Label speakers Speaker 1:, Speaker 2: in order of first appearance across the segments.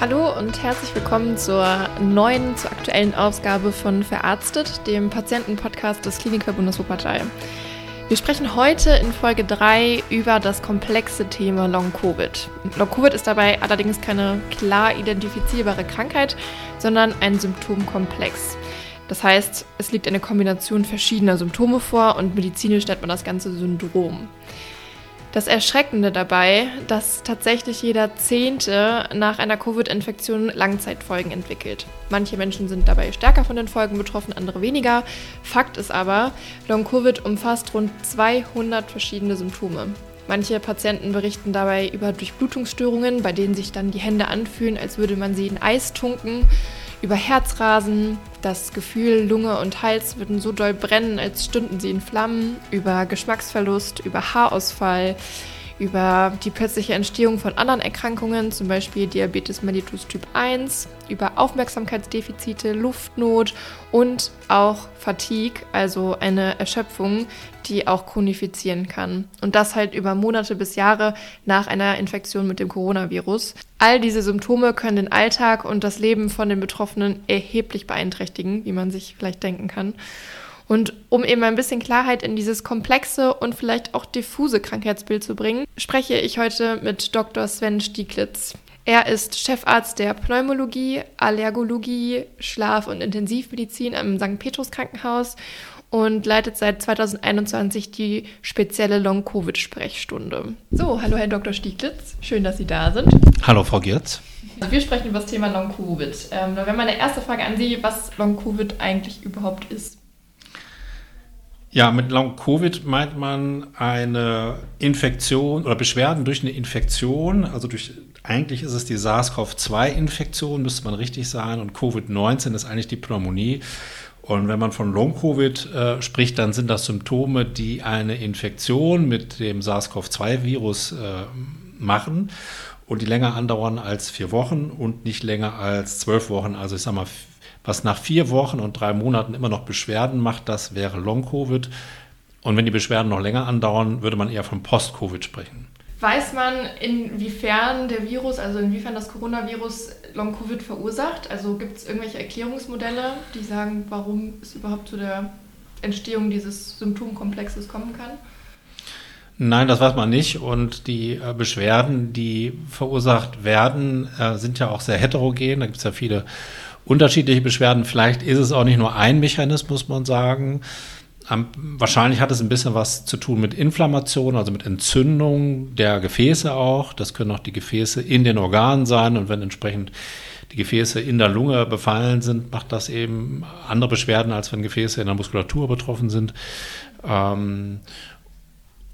Speaker 1: Hallo und herzlich willkommen zur neuen, zur aktuellen Ausgabe von Verarztet, dem Patientenpodcast des Klinikverbundes Wuppertal. Wir sprechen heute in Folge 3 über das komplexe Thema Long-Covid. Long-Covid ist dabei allerdings keine klar identifizierbare Krankheit, sondern ein Symptomkomplex. Das heißt, es liegt eine Kombination verschiedener Symptome vor und medizinisch nennt man das Ganze Syndrom. Das Erschreckende dabei, dass tatsächlich jeder Zehnte nach einer Covid-Infektion Langzeitfolgen entwickelt. Manche Menschen sind dabei stärker von den Folgen betroffen, andere weniger. Fakt ist aber, Long-Covid umfasst rund 200 verschiedene Symptome. Manche Patienten berichten dabei über Durchblutungsstörungen, bei denen sich dann die Hände anfühlen, als würde man sie in Eis tunken über Herzrasen, das Gefühl, Lunge und Hals würden so doll brennen, als stünden sie in Flammen, über Geschmacksverlust, über Haarausfall, über die plötzliche Entstehung von anderen Erkrankungen, zum Beispiel Diabetes mellitus Typ 1, über Aufmerksamkeitsdefizite, Luftnot und auch Fatigue, also eine Erschöpfung, die auch chronifizieren kann. Und das halt über Monate bis Jahre nach einer Infektion mit dem Coronavirus. All diese Symptome können den Alltag und das Leben von den Betroffenen erheblich beeinträchtigen, wie man sich vielleicht denken kann. Und um eben ein bisschen Klarheit in dieses komplexe und vielleicht auch diffuse Krankheitsbild zu bringen, spreche ich heute mit Dr. Sven Stieglitz. Er ist Chefarzt der Pneumologie, Allergologie, Schlaf- und Intensivmedizin am St. Petrus Krankenhaus und leitet seit 2021 die spezielle Long-Covid-Sprechstunde. So, hallo Herr Dr. Stieglitz, schön, dass Sie da sind.
Speaker 2: Hallo Frau Giertz.
Speaker 1: Also wir sprechen über das Thema Long-Covid. Ähm, da wäre meine erste Frage an Sie, was Long-Covid eigentlich überhaupt ist.
Speaker 2: Ja, mit Long-Covid meint man eine Infektion oder Beschwerden durch eine Infektion. Also durch, eigentlich ist es die SARS-CoV-2-Infektion, müsste man richtig sagen. Und Covid-19 ist eigentlich die Pneumonie. Und wenn man von Long-Covid äh, spricht, dann sind das Symptome, die eine Infektion mit dem SARS-CoV-2-Virus äh, machen und die länger andauern als vier Wochen und nicht länger als zwölf Wochen. Also ich sage mal was nach vier Wochen und drei Monaten immer noch Beschwerden macht, das wäre Long-Covid. Und wenn die Beschwerden noch länger andauern, würde man eher von Post-Covid sprechen.
Speaker 1: Weiß man, inwiefern der Virus, also inwiefern das Coronavirus Long-Covid verursacht? Also gibt es irgendwelche Erklärungsmodelle, die sagen, warum es überhaupt zu der Entstehung dieses Symptomkomplexes kommen kann?
Speaker 2: Nein, das weiß man nicht. Und die äh, Beschwerden, die verursacht werden, äh, sind ja auch sehr heterogen. Da gibt es ja viele unterschiedliche Beschwerden. Vielleicht ist es auch nicht nur ein Mechanismus, muss man sagen. wahrscheinlich hat es ein bisschen was zu tun mit Inflammation, also mit Entzündung der Gefäße auch. Das können auch die Gefäße in den Organen sein. Und wenn entsprechend die Gefäße in der Lunge befallen sind, macht das eben andere Beschwerden, als wenn Gefäße in der Muskulatur betroffen sind. Ähm,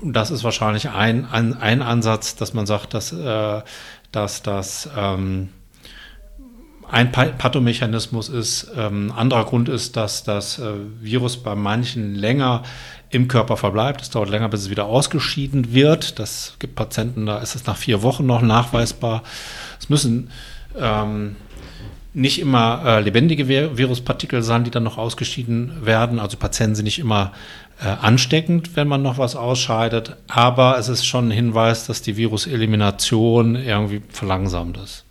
Speaker 2: das ist wahrscheinlich ein, ein, ein Ansatz, dass man sagt, dass, äh, dass das ähm, ein Pathomechanismus ist. Ähm, anderer Grund ist, dass das äh, Virus bei manchen länger im Körper verbleibt. Es dauert länger, bis es wieder ausgeschieden wird. Das gibt Patienten, da ist es nach vier Wochen noch nachweisbar. Es müssen ähm, nicht immer äh, lebendige Viruspartikel sein, die dann noch ausgeschieden werden. Also Patienten sind nicht immer äh, ansteckend, wenn man noch was ausscheidet. Aber es ist schon ein Hinweis, dass die Viruselimination irgendwie verlangsamt ist.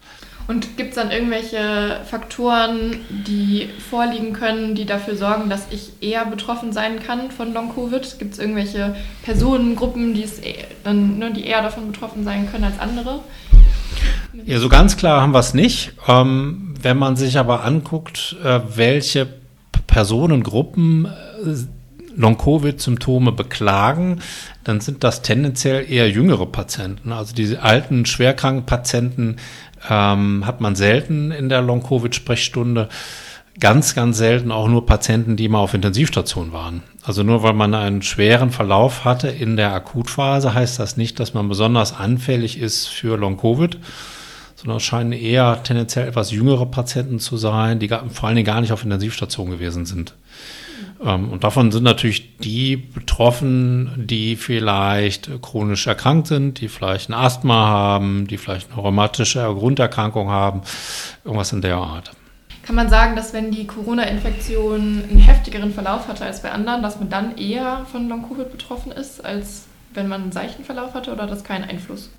Speaker 1: Und gibt es dann irgendwelche Faktoren, die vorliegen können, die dafür sorgen, dass ich eher betroffen sein kann von Long-Covid? Gibt es irgendwelche Personengruppen, die, es, e-, ne, die eher davon betroffen sein können als andere?
Speaker 2: Ja, so ganz klar haben wir es nicht. Ähm, wenn man sich aber anguckt, äh, welche Personengruppen äh, Long-Covid-Symptome beklagen, dann sind das tendenziell eher jüngere Patienten. Also diese alten, schwerkranken Patienten ähm, hat man selten in der Long-Covid-Sprechstunde. Ganz, ganz selten auch nur Patienten, die mal auf Intensivstation waren. Also nur weil man einen schweren Verlauf hatte in der Akutphase, heißt das nicht, dass man besonders anfällig ist für Long-Covid, sondern es scheinen eher tendenziell etwas jüngere Patienten zu sein, die vor allen Dingen gar nicht auf Intensivstation gewesen sind. Ähm, und davon sind natürlich die betroffen, die vielleicht chronisch erkrankt sind, die vielleicht ein Asthma haben, die vielleicht eine rheumatische Grunderkrankung haben, irgendwas in der Art.
Speaker 1: Kann man sagen, dass wenn die Corona-Infektion einen heftigeren Verlauf hatte als bei anderen, dass man dann eher von Long-Covid betroffen ist, als wenn man einen seichten Verlauf hatte oder das keinen Einfluss?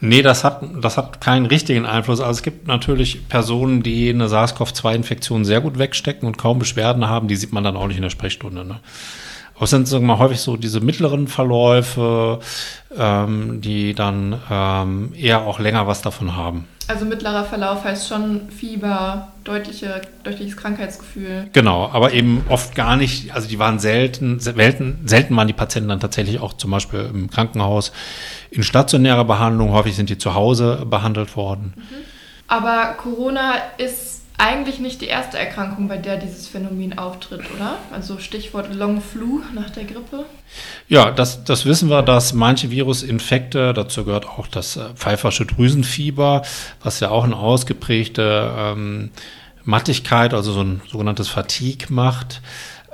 Speaker 2: Nee, das hat, das hat keinen richtigen Einfluss. Also es gibt natürlich Personen, die eine SARS-CoV-2-Infektion sehr gut wegstecken und kaum Beschwerden haben, die sieht man dann auch nicht in der Sprechstunde. Ne? Aber es sind sagen wir mal, häufig so diese mittleren Verläufe, ähm, die dann ähm, eher auch länger was davon haben.
Speaker 1: Also mittlerer Verlauf heißt schon Fieber, deutliche, deutliches Krankheitsgefühl.
Speaker 2: Genau, aber eben oft gar nicht, also die waren selten, selten, selten waren die Patienten dann tatsächlich auch zum Beispiel im Krankenhaus in stationärer Behandlung, häufig sind die zu Hause behandelt worden. Mhm.
Speaker 1: Aber Corona ist eigentlich nicht die erste Erkrankung, bei der dieses Phänomen auftritt, oder? Also Stichwort Long Flu nach der Grippe.
Speaker 2: Ja, das, das wissen wir, dass manche Virusinfekte, dazu gehört auch das äh, pfeifersche Drüsenfieber, was ja auch eine ausgeprägte ähm, Mattigkeit, also so ein sogenanntes Fatigue macht.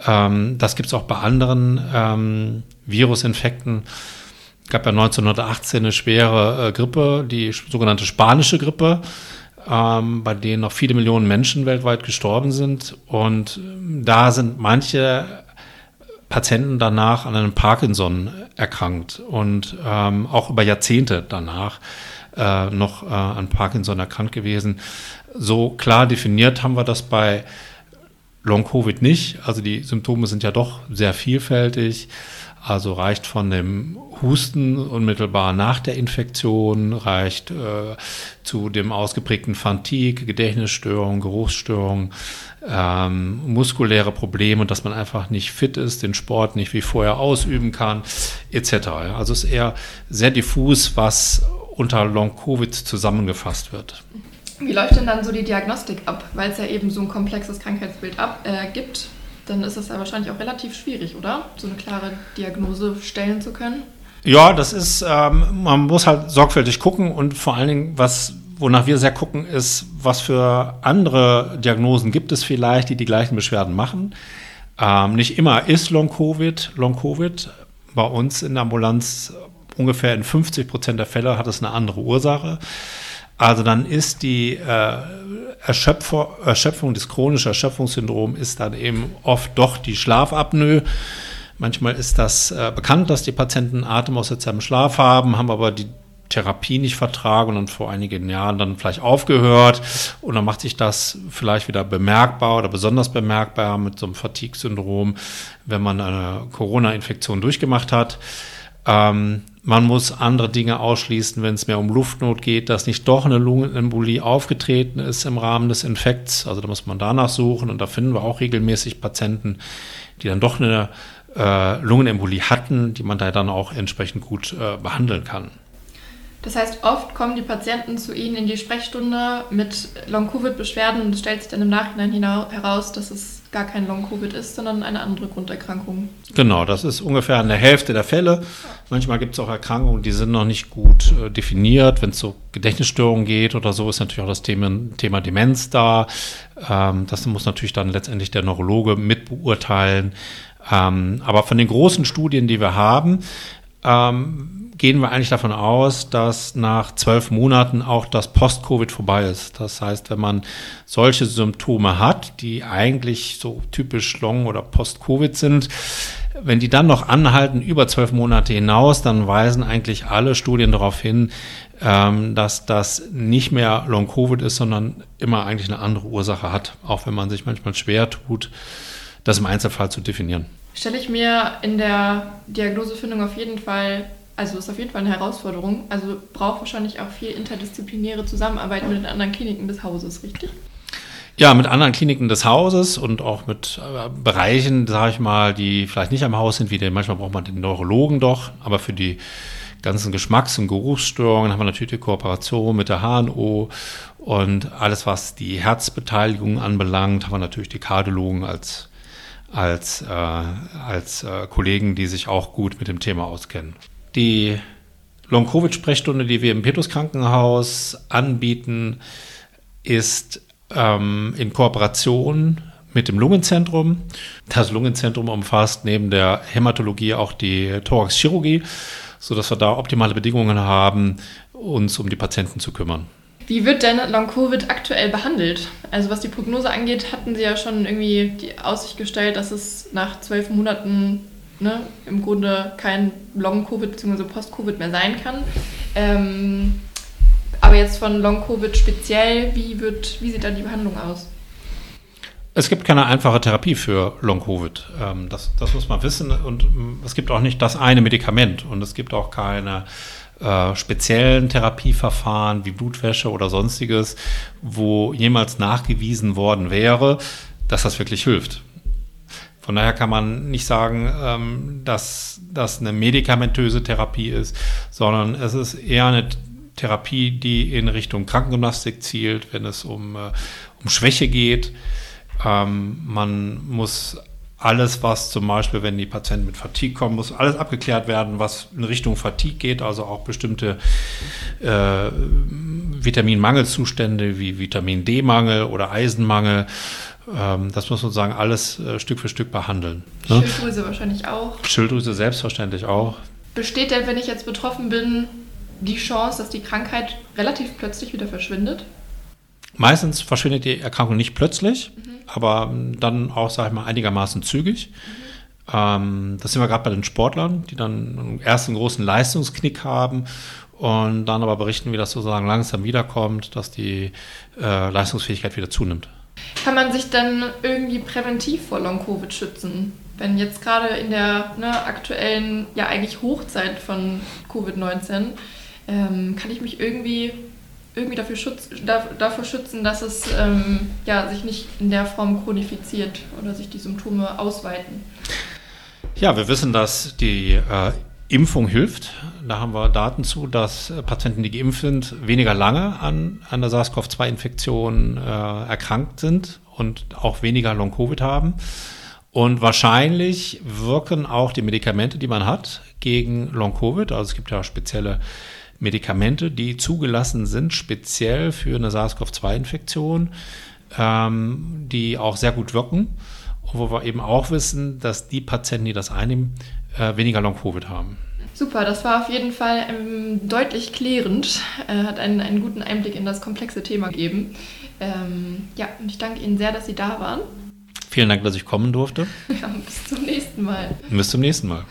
Speaker 2: Ähm, das gibt es auch bei anderen ähm, Virusinfekten. Es gab ja 1918 eine schwere äh, Grippe, die sogenannte spanische Grippe ähm, bei denen noch viele Millionen Menschen weltweit gestorben sind. Und ähm, da sind manche Patienten danach an einem Parkinson erkrankt und ähm, auch über Jahrzehnte danach äh, noch äh, an Parkinson erkrankt gewesen. So klar definiert haben wir das bei Long-Covid nicht. Also die Symptome sind ja doch sehr vielfältig. Also reicht von dem Husten unmittelbar nach der Infektion, reicht äh, zu dem ausgeprägten Fatigue, Gedächtnisstörung, Geruchsstörung, ähm, muskuläre Probleme, dass man einfach nicht fit ist, den Sport nicht wie vorher ausüben kann, etc. Also es ist eher sehr diffus, was unter Long-Covid zusammengefasst wird.
Speaker 1: Wie läuft denn dann so die Diagnostik ab, weil es ja eben so ein komplexes Krankheitsbild ab, äh, gibt? Dann ist es ja wahrscheinlich auch relativ schwierig, oder? So eine klare Diagnose stellen zu können.
Speaker 2: Ja, das ist, ähm, man muss halt sorgfältig gucken und vor allen Dingen, was, wonach wir sehr gucken, ist, was für andere Diagnosen gibt es vielleicht, die die gleichen Beschwerden machen. Ähm, nicht immer ist Long-Covid Long-Covid. Bei uns in der Ambulanz ungefähr in 50 Prozent der Fälle hat es eine andere Ursache. Also dann ist die äh, Erschöpfung, Erschöpfung, das chronische Erschöpfungssyndrom ist dann eben oft doch die Schlafapnoe. Manchmal ist das äh, bekannt, dass die Patienten Atemaussetzer im Schlaf haben, haben aber die Therapie nicht vertragen und vor einigen Jahren dann vielleicht aufgehört und dann macht sich das vielleicht wieder bemerkbar oder besonders bemerkbar mit so einem Fatigue-Syndrom, wenn man eine Corona-Infektion durchgemacht hat. Ähm, man muss andere Dinge ausschließen, wenn es mehr um Luftnot geht, dass nicht doch eine Lungenembolie aufgetreten ist im Rahmen des Infekts. Also da muss man danach suchen und da finden wir auch regelmäßig Patienten, die dann doch eine äh, Lungenembolie hatten, die man da dann auch entsprechend gut äh, behandeln kann.
Speaker 1: Das heißt, oft kommen die Patienten zu Ihnen in die Sprechstunde mit Long-Covid-Beschwerden und es stellt sich dann im Nachhinein heraus, dass es gar kein Long-Covid ist, sondern eine andere Grunderkrankung.
Speaker 2: Genau, das ist ungefähr eine Hälfte der Fälle. Manchmal gibt es auch Erkrankungen, die sind noch nicht gut äh, definiert. Wenn es so Gedächtnisstörungen geht oder so, ist natürlich auch das Thema, Thema Demenz da. Ähm, das muss natürlich dann letztendlich der Neurologe mit beurteilen. Ähm, aber von den großen Studien, die wir haben, ähm, gehen wir eigentlich davon aus, dass nach zwölf Monaten auch das Post-Covid vorbei ist. Das heißt, wenn man solche Symptome hat, die eigentlich so typisch Long- oder Post-Covid sind, wenn die dann noch anhalten über zwölf Monate hinaus, dann weisen eigentlich alle Studien darauf hin, ähm, dass das nicht mehr Long-Covid ist, sondern immer eigentlich eine andere Ursache hat, auch wenn man sich manchmal schwer tut, das im Einzelfall zu definieren.
Speaker 1: Stelle ich mir in der Diagnosefindung auf jeden Fall also ist auf jeden Fall eine Herausforderung. Also braucht wahrscheinlich auch viel interdisziplinäre Zusammenarbeit mit den anderen Kliniken des Hauses, richtig?
Speaker 2: Ja, mit anderen Kliniken des Hauses und auch mit äh, Bereichen, sage ich mal, die vielleicht nicht am Haus sind, wie den, manchmal braucht man den Neurologen doch, aber für die ganzen Geschmacks- und Geruchsstörungen haben wir natürlich die Kooperation mit der HNO und alles, was die Herzbeteiligung anbelangt, haben wir natürlich die Kardiologen als, als, äh, als äh, Kollegen, die sich auch gut mit dem Thema auskennen. Die Long-Covid-Sprechstunde, die wir im Petrus Krankenhaus anbieten, ist ähm, in Kooperation mit dem Lungenzentrum. Das Lungenzentrum umfasst neben der Hämatologie auch die Thoraxchirurgie, sodass wir da optimale Bedingungen haben, uns um die Patienten zu kümmern.
Speaker 1: Wie wird denn Long-Covid aktuell behandelt? Also was die Prognose angeht, hatten Sie ja schon irgendwie die Aussicht gestellt, dass es nach zwölf Monaten ne, im Grunde kein Long-Covid bzw. Post-Covid mehr sein kann. Ähm, aber jetzt von Long-Covid speziell, wie, wird, wie sieht da die Behandlung aus?
Speaker 2: Es gibt keine einfache Therapie für Long-Covid. Ähm, das, das, muss man wissen. Und ähm, es gibt auch nicht das eine Medikament. Und es gibt auch keine äh, speziellen Therapieverfahren wie Blutwäsche oder sonstiges, wo jemals nachgewiesen worden wäre, dass das wirklich hilft. Von daher kann man nicht sagen, ähm, dass das eine medikamentöse Therapie ist, sondern es ist eher eine Therapie, die in Richtung Krankengymnastik zielt, wenn es um, äh, um Schwäche geht. Ähm, man muss alles, was zum Beispiel, wenn die Patienten mit Fatigue kommen, muss alles abgeklärt werden, was in Richtung Fatigue geht, also auch bestimmte äh, Vitaminmangelzustände wie Vitamin D-Mangel oder Eisenmangel. Ähm, das muss sozusagen alles äh, Stück für Stück behandeln.
Speaker 1: Ne? Schilddrüse wahrscheinlich auch.
Speaker 2: Schilddrüse selbstverständlich auch.
Speaker 1: Besteht denn, wenn ich jetzt betroffen bin, die Chance, dass die Krankheit relativ plötzlich wieder verschwindet?
Speaker 2: Meistens verschwindet die Erkrankung nicht plötzlich, mhm. aber dann auch, sage ich mal, einigermaßen zügig. Mhm. Ähm, das sind wir gerade bei den Sportlern, die dann einen großen Leistungsknick haben und dann aber berichten, wie das sozusagen langsam wiederkommt, dass die äh, Leistungsfähigkeit wieder zunimmt.
Speaker 1: Kann man sich dann irgendwie präventiv vor Long-Covid schützen? Wenn jetzt gerade in der ne, aktuellen, ja eigentlich Hochzeit von Covid-19, ähm, kann ich mich irgendwie irgendwie dafür, schutz, dafür schützen, dass es ähm, ja, sich nicht in der Form chronifiziert oder sich die Symptome ausweiten?
Speaker 2: Ja, wir wissen, dass die äh, Impfung hilft. Da haben wir Daten zu, dass äh, Patienten, die geimpft sind, weniger lange an, der SARS-CoV-2-Infektion äh, erkrankt sind und auch weniger Long-Covid haben. Und wahrscheinlich wirken auch die Medikamente, die man hat, gegen Long-Covid. Also es gibt ja spezielle Medikamente, die zugelassen sind, speziell für eine SARS-CoV-2-Infektion, ähm, die auch sehr gut wirken. Und wo wir eben auch wissen, dass die Patienten, die das einnehmen, äh, weniger Long-Covid haben.
Speaker 1: Super, das war auf jeden Fall ähm, deutlich klärend, äh, hat einen, einen guten Einblick in das komplexe Thema gegeben. Ähm, ja, und ich danke Ihnen sehr, dass Sie da waren.
Speaker 2: Vielen Dank, dass ich kommen durfte.
Speaker 1: Ja, bis zum nächsten Mal.
Speaker 2: Bis zum nächsten Mal.